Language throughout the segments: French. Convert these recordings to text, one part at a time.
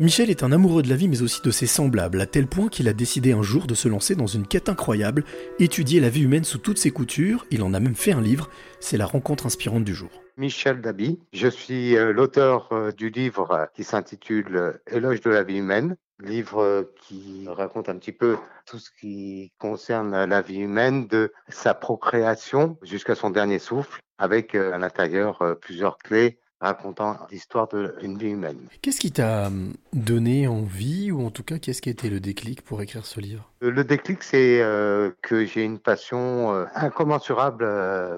Michel est un amoureux de la vie mais aussi de ses semblables, à tel point qu'il a décidé un jour de se lancer dans une quête incroyable, étudier la vie humaine sous toutes ses coutures, il en a même fait un livre, c'est la rencontre inspirante du jour. Michel Dabi, je suis euh, l'auteur euh, du livre qui s'intitule Éloge de la vie humaine, livre qui raconte un petit peu tout ce qui concerne la vie humaine, de sa procréation jusqu'à son dernier souffle, avec euh, à l'intérieur plusieurs clés racontant l'histoire d'une vie humaine. Qu'est-ce qui t'a hum, donné envie, ou en tout cas, qu'est-ce qui a été le déclic pour écrire ce livre? Euh, Le déclic, c'est euh, que j'ai une passion euh, incommensurable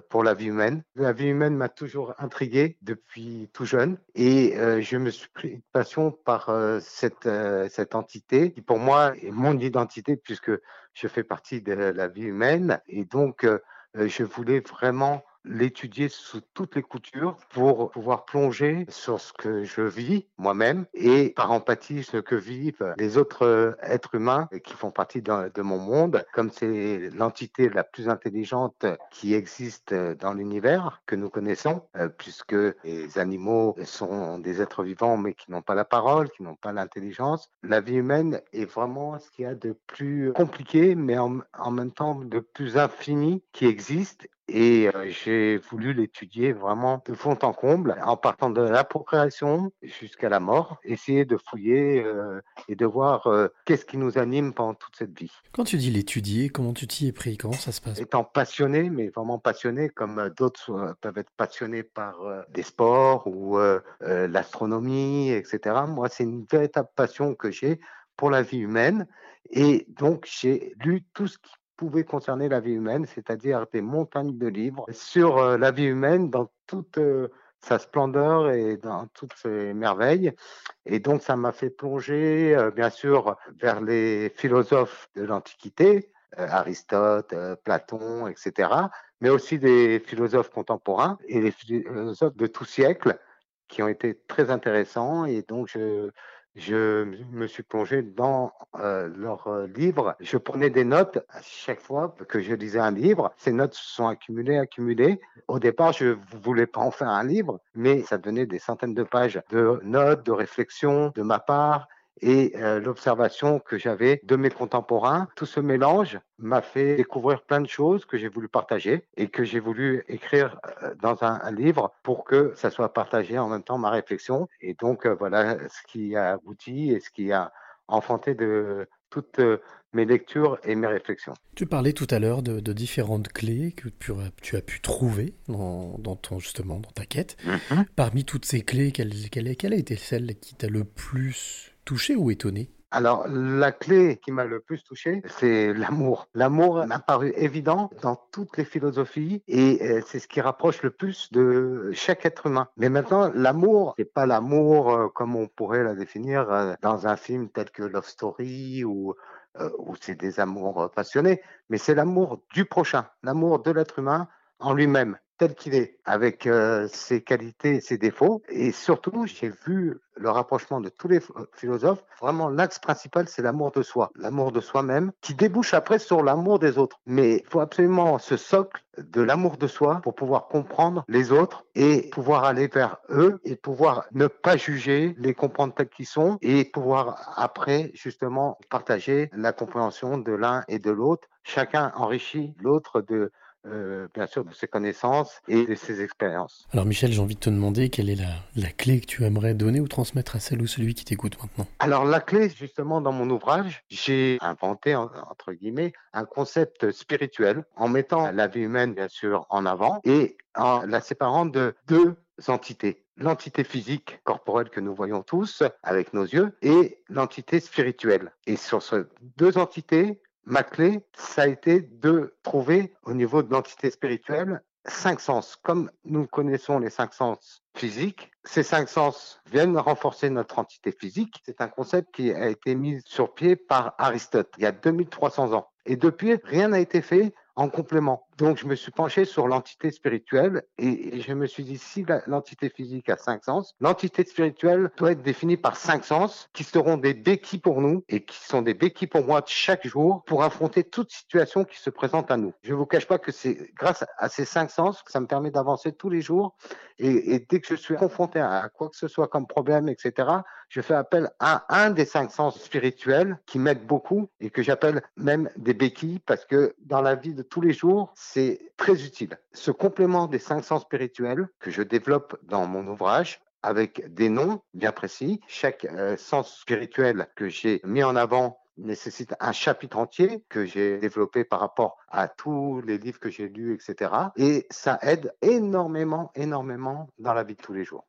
pour la vie humaine. La vie humaine m'a toujours intrigué depuis tout jeune, et je me suis pris une passion par cette, cette entité qui, pour moi, est mon identité, puisque je fais partie de la vie humaine, et donc je voulais vraiment l'étudier sous toutes les coutures pour pouvoir plonger sur ce que je vis moi-même et par empathie ce que vivent les autres êtres humains qui font partie de, mon monde, comme c'est l'entité la plus intelligente qui existe dans l'univers que nous connaissons, euh, puisque les animaux sont des êtres vivants mais qui n'ont pas la parole, qui n'ont pas l'intelligence. La vie humaine est vraiment ce qu'il y a de plus compliqué, mais en, en même temps de plus infini qui existe et j'ai voulu l'étudier vraiment de fond en comble, en partant de la procréation jusqu'à la mort, essayer de fouiller euh, et de voir euh, qu'est-ce qui nous anime pendant toute cette vie. Quand tu dis l'étudier, comment tu t'y es pris? Comment ça se passe? Étant passionné, mais vraiment passionné, comme d'autres peuvent être passionnés par des sports ou l'astronomie, etc. Moi, c'est une véritable passion que j'ai pour la vie humaine. Et donc, j'ai lu tout ce qui pouvait concerner la vie humaine, c'est-à-dire des montagnes de livres sur euh, la vie humaine dans toute euh, sa splendeur et dans toutes ses merveilles. Et donc, ça m'a fait plonger, euh, bien sûr, vers les philosophes de l'Antiquité, Aristote, Platon, etc., mais aussi des philosophes contemporains et les philosophes de tout siècle qui ont été très intéressants. Et donc, je, je me suis plongé dans euh, leurs euh, livres. Je prenais des notes à chaque fois que je lisais un livre. Ces notes se sont accumulées, accumulées. Au départ, je voulais pas en faire un livre, mais ça donnait des centaines de pages de notes, de réflexions de ma part et euh, l'observation que j'avais de mes contemporains. Tout ce mélange m'a fait découvrir plein de choses que j'ai voulu partager et que j'ai voulu écrire euh, dans un, livre pour que ça soit partagé en même temps ma réflexion. Et donc euh, voilà ce qui a abouti et ce qui a enfanté de toutes mes lectures et mes réflexions. Tu parlais tout à l'heure de, différentes clés que tu as, pu trouver dans, ton justement dans ta quête. Mm-hmm. Parmi toutes ces clés, quelle, quelle, quelle a été celle qui t'a le plus touché ou étonné alors, la clé qui m'a le plus touché, c'est l'amour. L'amour m'a paru évident dans toutes les philosophies et euh, c'est ce qui rapproche le plus de chaque être humain. Mais maintenant, l'amour, c'est pas l'amour euh, comme on pourrait la définir euh, dans un film tel que Love Story ou c'est des amours passionnés, mais c'est l'amour du prochain, l'amour de l'être humain en lui-même tel qu'il est, avec euh, ses qualités et ses défauts. Et surtout, j'ai vu le rapprochement de tous les philosophes. Vraiment, l'axe principal, c'est l'amour de soi, l'amour de soi-même, qui débouche après sur l'amour des autres. Mais il faut absolument ce socle de l'amour de soi pour pouvoir comprendre les autres et pouvoir aller vers eux et pouvoir ne pas juger, les comprendre tels qu'ils sont et pouvoir après justement partager la compréhension de l'un et de l'autre. Chacun enrichit l'autre de euh, bien sûr, de ses connaissances et de ses expériences. Alors Michel, j'ai envie de te demander quelle est la, la, clé que tu aimerais donner ou transmettre à celle ou celui qui t'écoute maintenant Alors la clé, justement, dans mon ouvrage, j'ai inventé, entre guillemets, un concept spirituel en mettant la vie humaine, bien sûr, en avant et en la séparant de deux entités l'entité physique corporelle que nous voyons tous avec nos yeux et l'entité spirituelle. Et sur ces deux entités, ma clé, ça a été de trouver au niveau de l'entité spirituelle cinq sens. Comme nous connaissons les cinq sens physiques, ces cinq sens viennent renforcer notre entité physique. C'est un concept qui a été mis sur pied par Aristote il y a 2300 ans. Et depuis, rien n'a été fait en complément. Donc, je me suis penché sur l'entité spirituelle et, je me suis dit, si l'entité physique a cinq sens, l'entité spirituelle doit être définie par cinq sens qui seront des béquilles pour nous et qui sont des béquilles pour moi chaque jour pour affronter toute situation qui se présente à nous. Je ne vous cache pas que c'est grâce à ces cinq sens que ça me permet d'avancer tous les jours et, dès que je suis confronté à quoi que ce soit comme problème, etc., je fais appel à un des cinq sens spirituels qui m'aide beaucoup et que j'appelle même des béquilles parce que dans la vie de tous les jours, c'est très utile. Ce complément des cinq sens spirituels que je développe dans mon ouvrage avec des noms bien précis. Chaque euh, sens spirituel que j'ai mis en avant nécessite un chapitre entier que j'ai développé par rapport à tous les livres que j'ai lus, etc. Et ça aide énormément, énormément dans la vie de tous les jours.